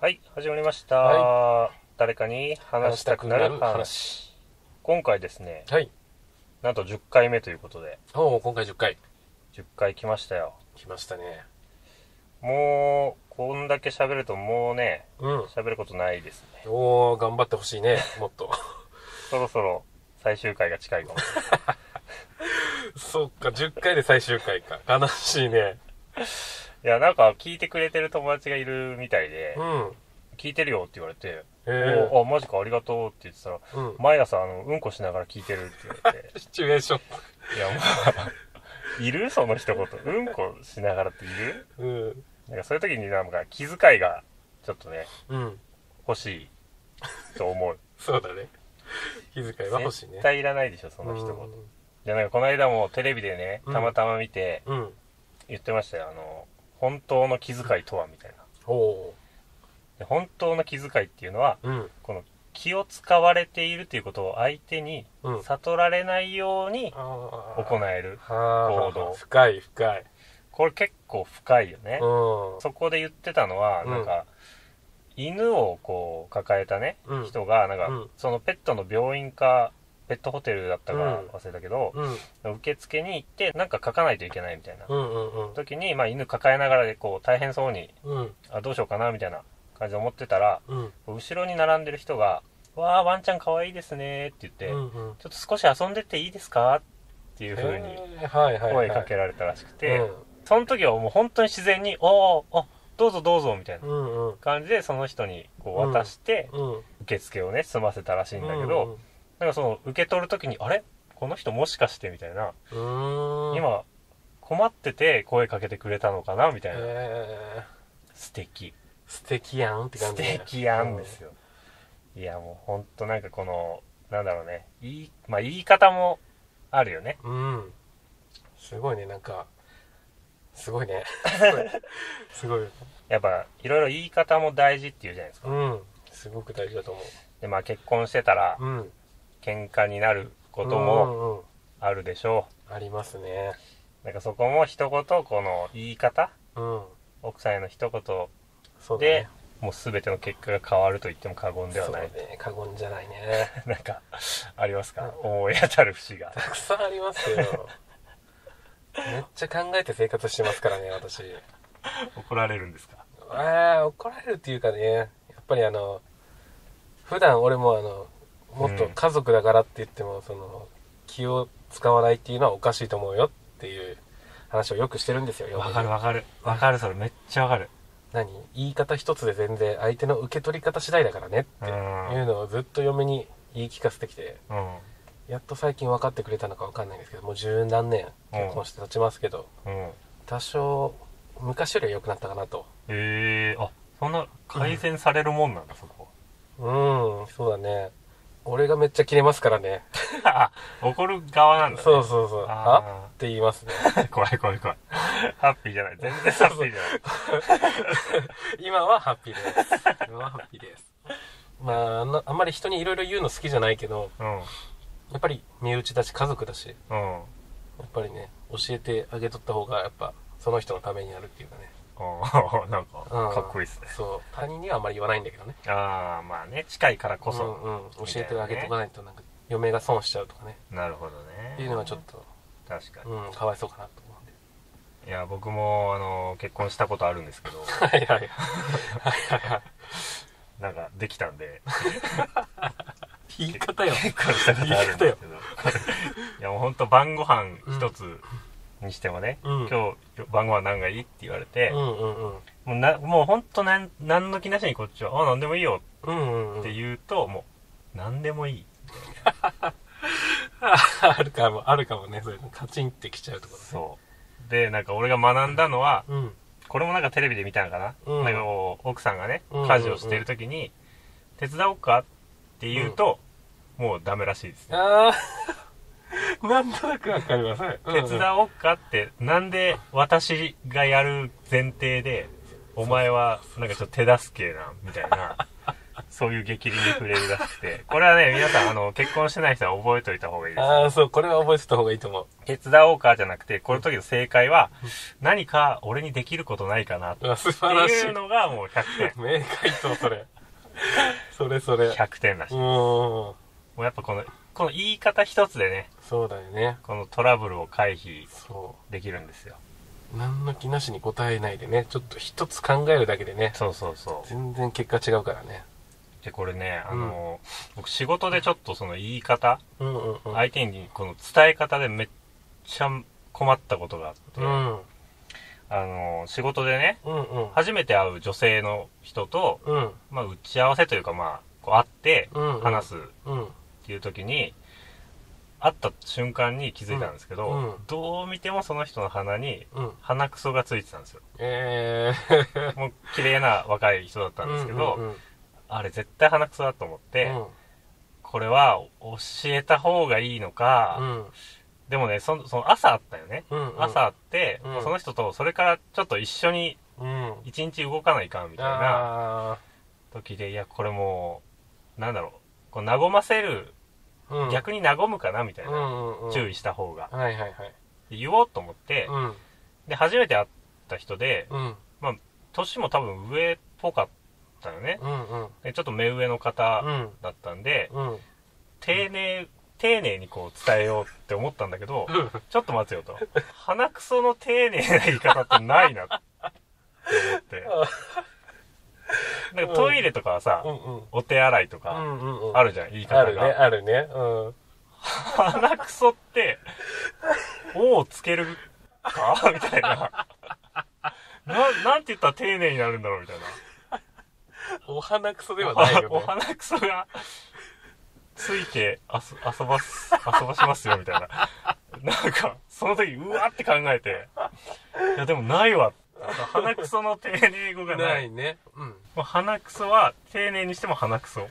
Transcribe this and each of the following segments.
はい、始まりました。は誰かに話したくなる話。今回ですね、はい。なんと10回目ということで、おお、今回10回。10回来ましたよ。来ましたね。もう、こんだけ喋るともうね、うん。喋ることないですね。おお、頑張ってほしいね。もっと。そろそろ最終回が近いかも。そっか、10回で最終回か。悲しいね。いや、なんか聞いてくれてる友達がいるみたいでう、ん。聞いてるよって言われて、へえ。おあ、マジかありがとうって言ってたら、うん。毎朝あの、うんこしながら聞いてるって言われて、シチュエーショいや、もう、いる？その一言。うんこしながらっている？ン。うん。なんかそういう時になんか気遣いがちょっとね、うん。欲しいと思う。そうだね。気遣いは欲しいね。絶対いらないでしょ、その一言。うで、なんかこの間もテレビでね、うんたまたま見てん。うん。言ってましたよ。あの、本当の気遣いとはみたいな。で本当の気遣いっていうのは、ー。うん。この気を使われているということを相手にうん。悟られないようにあ行える。は行動深い、深い。これ結構深いよね。うん。そこで言ってたのは、うんなんか、犬をこう抱えたね、うん人が、なんか、うんそのペットの病院か、ペットホテルだったかうん忘れたけど、うん。受付に行って、なんか書かないといけないみたいな。うんうんうん。時に、まあ犬抱えながらで、こう、大変そうに、うん。あ、どうしようかな、みたいな感じで思ってたら、うん。後ろに並んでる人が、わー、ワンちゃん可愛いですね、って言って、うんうん。ちょっと少し遊んでっていいですか？っていう風にへーはいはいはい。声かけられたらしくて、うんその時はもう本当に自然に、おー、あ、どうぞどうぞ、みたいな。感じで、その人にこう渡して、うん。受付をね、済ませたらしいんだけど、なんかその、受け取る時に、あれ？この人もしかしてみたいな、うん、うーん。今、困ってて声かけてくれたのかな？みたいな。え素敵。ー、素敵やんって感素じね。敵やんですよ。いや、もうほんとなんかこの、なんだろうね。いい、まあ言い方もあるよね。うん。うん。すごいね、なんか、すごいね。すごい。すごい。やっぱ、いろいろ言い方も大事って言うじゃないですか。うん。すごく大事だと思で、まあ結婚してたら、う。うん。喧嘩になることうもんうん。あるでしょありますね。う。なんかそこも一言、この言い方うん。奥さんへの一言そうだでね。、もう全ての結果が変わると言っても過言ではそうない。ね。過言じゃないね。なんか、ありますか？思い当たる節が。たくさんありますよ。めっちゃ考えて生活してますからね、私。怒られるんですか？ああ、怒られるっていうかね、やっぱりあの、普段俺もあの、もっと家族だからって言っても、その、気を使わないっていうのはおかしいと思うよっていう話をよくしてるんですよ、わかるわかる。わかる、それめっちゃわかる。何？言い方一つで全然相手の受け取り方次第だからねっていうのをずっと嫁に言い聞かせてきて、うん。やっと最近分かってくれたのか分かんないんですけど、もう十何年結婚して経ちますけど、うん。多少、昔よりは良くなったかなと。ええあ、そんな改善されるもんなんだ、そこ。うん、そうだね。俺がめっちゃキレますからね。あ、怒る側なんだ、ね。そうそうそう。あって言いますね。怖い怖い怖い。ハッピーじゃない。全然ハッピーじゃない。今はハッピーです。今はハッピーです。まああんな、あんまり人にいろいろ言うの好きじゃないけど、うん。やっぱり身内だし家族だし、うん。やっぱりね、教えてあげとった方が、やっぱ、その人のためになるっていうかね。うん なんか、うんかっこいいっすね。そう。他人にはあんまり言わないんだけどね。ああ、まあね、近いからこそ。うんうん。教えてあげとかな。ないと、なんか、嫁が損しちゃうとかね。なるほどね。っていうのはちょっと、確かに。うん、かわいそうかなと思うんで。いや、僕も、あの、結婚したことあるんですけど、はいはい。はいはいはい。なんか、できたんで、言い方よ。結婚したことあるんですけど。いや、もうほんと晩ご飯一つにしてもね、うん今日晩ご飯何がいいって言われて、うんうんうん。もうな、もうほんとなん、なんの気なしにこっちは、あ、なんでもいいようんうんうん。って言うと、もう、なんでもいい。あるかも、あるかもね、そういうの。カチンってきちゃうとこそう。で、なんか俺が学んだのは、ろ。うん。これもなんかテレビで見たのかな、うんなんか奥さんがね、うん家事をしてる時に、手伝おうか？って言うと、もうダメらしいですね。なんとなくわかります。手伝おうかって、なんで私がやる前提で、お前はなんかちょっと手助けな、みたいな。そういう激励に触れるらしくて、これはね、皆さん、あの、結婚してない人は覚えといた方がいいです。ああ、そう、これは覚えてた方がいいと思う。手伝おうかじゃなくて、この時の正解は、何か俺にできることないかなっていいう。のがもう100点。名回答、それ。それそれ。100点らしい。うもん。うやっぱこの、この言い方一つでね、そうだよね。このトラブルを回避そできるんですよ。う。何の気なしに答えないでね、ちょっと一つ考えるだけでね、そうそうそう。全然結果違うからね。で、これね、あの、僕仕事でちょっとその言い方、うんうんうん。相手にこの伝え方でめっちゃ困ったことがあって、うん。あの、仕事でね、うんうん。初めて会う女性の人と、うん。まあ、打ち合わせというか、まあ、こう会ってうんうん話すっうん。ていう時に、会った瞬間に気づいたんですけど、うんうんどう見てもその人の鼻にうん。鼻くそがついてたんですよ。えー。もう綺麗な若い人だったんですけど、うんうんあれ絶対鼻くそだと思って、うん。これは教えた方がいいのか、うん。でもねその、その朝あったよね。うん。うん。朝会って、うんその人とそれからちょっと一緒にうん。一日動かないかんみたいなあ時で、いや、これもう、なんだろう、こう和ませる、ーうん。逆に和むかなみたいな、うんうんうん。注意した方が。はいはいはい。で言おうと思って、うん。で、初めて会った人で、うん。年も多分上っぽかったよね。うんうん。でちょっと目上の方うん。だったんで、うん。丁寧、丁寧にこう伝えようって思ったんだけど、ちょっと待つよと。鼻くその丁寧な言い方ってないなって思って。なんかトイレとかはさ、うんうん。お手洗いとうか。あるじゃん、言い方が。あるね、あるね。うん。鼻くそって、おをつけるか？みたいな。な、なんて言ったら丁寧になるんだろうみたいな。お鼻くそではないよおね。鼻くそがついて遊遊ばす、遊ばしますよみたいな。なんか、その時、うわって考えて、いやでもないわ。鼻くその丁寧語がない。ないね。うん。もう鼻くそは丁寧にしても鼻くそ。いうん。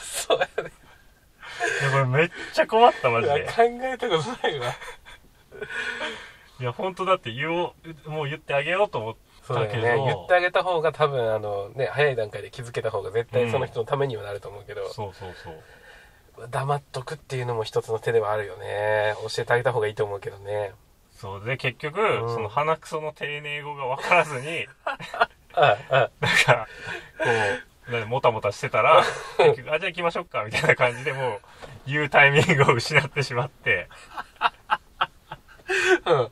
そうやね。や、これめっちゃ困った、マジで。考えたことないわ。いや、本当だって言おう、もう言ってあげようと思っそうだよね。だけど言ってあげた方が多分、あの、ね、早い段階で気づけた方が絶対その人のためにはなると思うけど、そうそうそう。黙っとくっていうのも一つの手ではあるよね。教えてあげた方がいいと思うけどね。そうで、結局、んその鼻くその丁寧語が分からずに、なんか、こう、なんかもたもたしてたら、結局、あ、じゃあ行きましょうか、みたいな感じでもう、言うタイミングを失ってしまって、うん。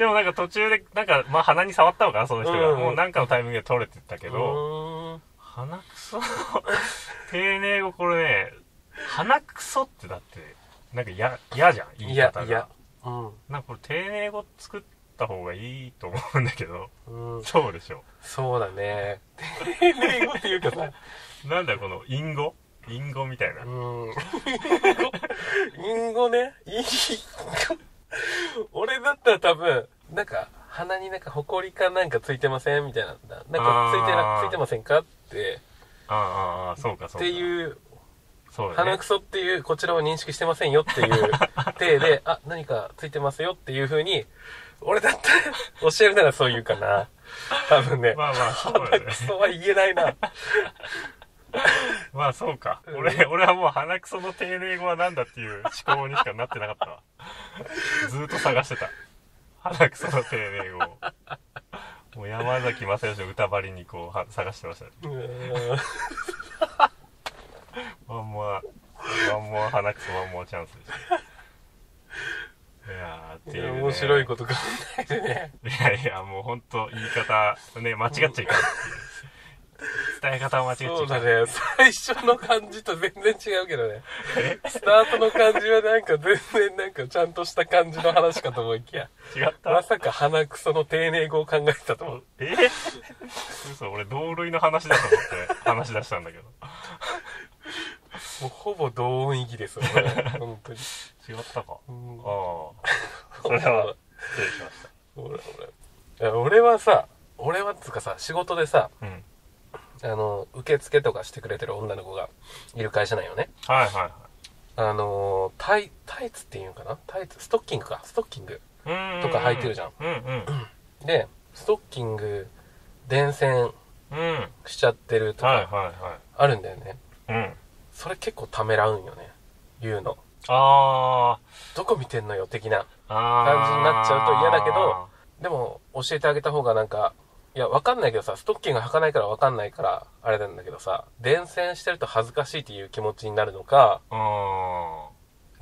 でもなんか途中で、なんか、まあ鼻に触ったのかな、その人が。うんもうなんかのタイミングで取れてたけうど。鼻くその丁寧語これね、鼻くそってだって、なんか嫌、嫌じゃん、言いいや方、が。いや。うん。なんかこれ丁寧語作った方がいいと思うんだけど、うん。そうでしょ。そうだね。丁寧語っていうかさ、なんだよこの隠語？隠語みたいな。うん。インゴね。インゴ。俺だったら多分、なんか、鼻になんか埃かなんかついてません？みたいなんだ。なんかついてついてませんか？って、ああ、ああ、そうか、そうか。っていう、そう鼻く。そっていう、こちらを認識してませんよっていう体で、あ、何かついてますよっていう風に、俺だったら教えるならそう言うかな。多分ね。まあまあ、そうだ鼻ねく。そは言えないな。まあそうか。うん俺、俺はもう鼻くその丁寧語はなんだっていう思考にしかなってなかったわ。ずーっと探してた。鼻くその丁寧語を。もう山崎正義の歌張りにこうは探してましたね。うーんワンモア、ワンモア鼻くそワンモアチャンスでした。いやーっていう、ね。面白いこと考えてね。いやいや、もうほんと言い方、ね、間違っちゃいかんっていう。伝え方を間違っちゃいかん。そうだね。最初の感じと全然違うけどね。スタートの感じはなんか全然なんかちゃんとした感じの話かと思いきや、違ったまさか鼻くその丁寧語を考えてたと思う。え嘘、俺同類の話だと思って話し出したんだけど。もうほぼ同音域ですよね。本当に。違ったか。うんああ。それは、失礼しました。俺俺俺はさ、俺はつうかさ、仕事でさ、うん。あの、受付とかしてくれてる女の子がいる会社なんよね。はいはあの、タイ、タイツっていうのかな？タイツ、ストッキングか、ストッキング。いはい。とか履いてるじゃん。うんうん。で、ストッキング、電線、うんしちゃってるとかはいはいはあるんだよね。いうんそれ結構ためらうんよね。言うの。あどこ見てんのよ的な。感じになっちゃうと嫌だけどでも教えてあげた方がなんか、いや、わかんないけどさ、ストッキング履かないからわかんないから、あれなんだけどさ、伝染してると恥ずかしいっていう気持ちになるのか、あ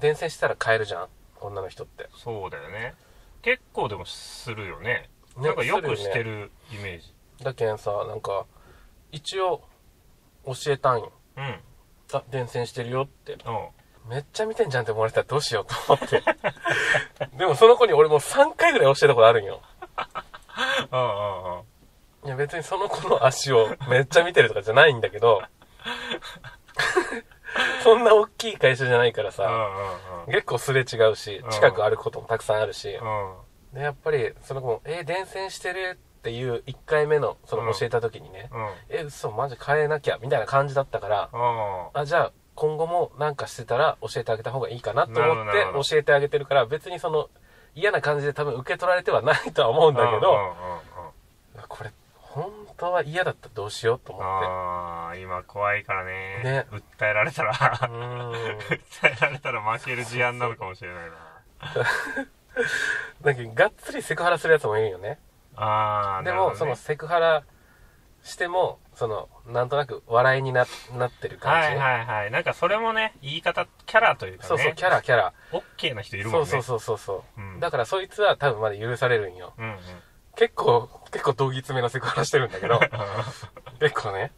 伝染したら変えるじゃん女の人って。ーそうだよね結構でもするよねねなんかよくしてるイメージだけんさ、なんか、一応、教えたんよ。うんあ、伝染してるよって。うん。めっちゃ見てんじゃんって思われたらどうしようと思って。でもその子に俺もう3回ぐらい教えたことあるんよ。うんうんうん。いや別にその子の足をめっちゃ見てるとかじゃないんだけど、そんな大きい会社じゃないからうんさ、うん。結構すれ違うしう、ん近く歩くこともたくさんあるし、うん。で、やっぱりその子も、えー伝染してるっていう1回目の、その教えた時にね、うんえ、嘘、マジ変えなきゃ、みたいな感じだったから、うん。あ、じゃあ今後もなんかしてたら教えてあげた方がいいかなと思って教えてあげてるから、別にその嫌な感じで多分受け取られてはないとは思うんだけど、これ本当は嫌だったらどうしようと思って。ああ今怖いからね。ね。訴えられたら。訴えられたら負ける事案なのかもしれないな。だけどがっつりセクハラするやつもいるよね。ああでも、そのセクハラしても、その、なんとなく笑いにななってる感じ。はいはいはい。なんかそれもね言い方キャラというかね。そうそう、キャラ、キャラ。オッケーな人いるもんね。そうそうそうそうそう、うん。だからそいつは多分まだ許されるんよ。うんうん。結構、結構道義詰めなセクハラしてるんだけど、結構ね。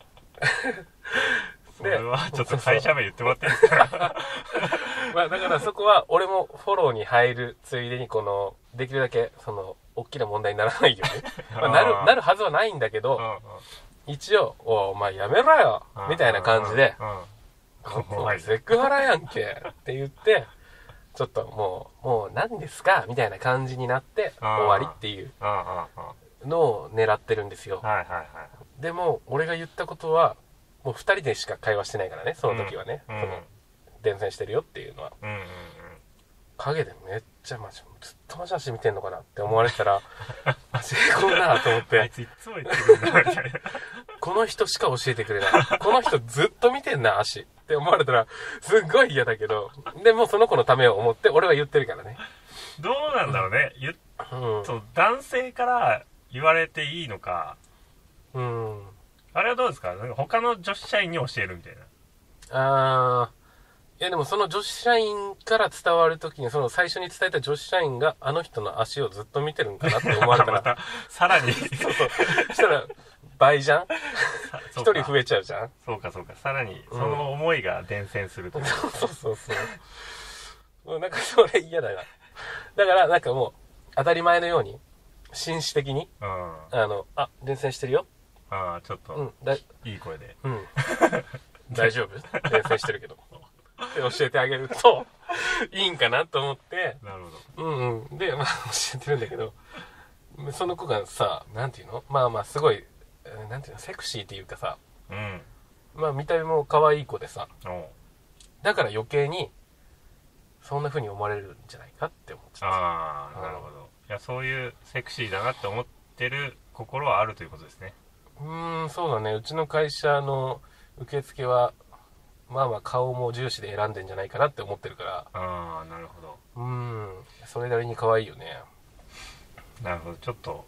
それはちょっと会社名言ってもらっていいですか？まあだからそこは俺もフォローに入るついでにこの、できるだけその、大きな問題にならないように。まあなる、なるはずはないんだけど、一応、お前やめろよみたいな感じで、お前セクハラやんけって言って、ちょっともう、もう何ですかみたいな感じになって終わりっていうのを狙ってるんですよ。でも、俺が言ったことは、もう二人でしか会話してないからね、その時はね。うん。その、伝染してるよっていうのは。うんうん影でめっちゃマジ、ずっとマジ足見てんのかなって思われてたら、マジえこんなと思っうんあいて、ついつも言ってくるんだみたいなこの人しか教えてくれない。この人ずっと見てんな、足。って思われたら、すっごい嫌だけど、でもその子のためを思って、俺は言ってるからね。どうなんだろうね言っうん。そう男性から言われていいのかうん。あれはどうですか？なんか他の女子社員に教えるみたいなあー。いやでもその女子社員から伝わるときに、その最初に伝えた女子社員があの人の足をずっと見てるんかなって思われたまら、たさらにそうそう。したら、倍じゃん？一人増ええちゃうじゃん？そうかそうかさらにその思いが伝染するというそうそうそうそう。もうなんかそれ嫌だな。だからなんかもう、当たり前のように、紳士的に、うんあの、あ、伝染してるよ。ああちょっとうん、だ、いい声でうん。大丈夫？伝染してるけど。って教えてあげると、いいんかなと思って、なるほど。うんうん。で、まあ教えてるんだけど、その子がさ、なんていうの？まあまあすごい、えーなんていうの？セクシーっていうかさ、うん。まあ見た目も可愛い子でさ、だから余計に、そんな風に思われるんじゃないかって思っちゃっああなるほど。いやそういうセクシーだなって思ってる心はあるということですね。た。うーん、そうだね。うちの会社の受付は、まあまあ顔も重視で選んでんじゃないかなって思ってるから、ああなるほどうーん、それなりに可愛いよね。なるほどちょっと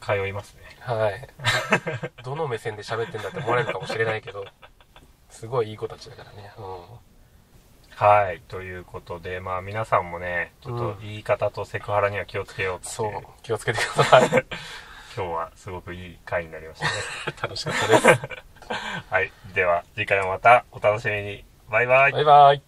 通いますねはい。どの目線で喋ってんだって思われるかもしれないけど、すごいいい子たちだからね。うん。はいということでまあ皆さんもねちょっとうん言い方とセクハラには気をつけようってそう、気をつけてください。今日はすごくいい回になりましたね 楽しかったです。はい。では次回もまたお楽しみに。バイバイ。バイバイ。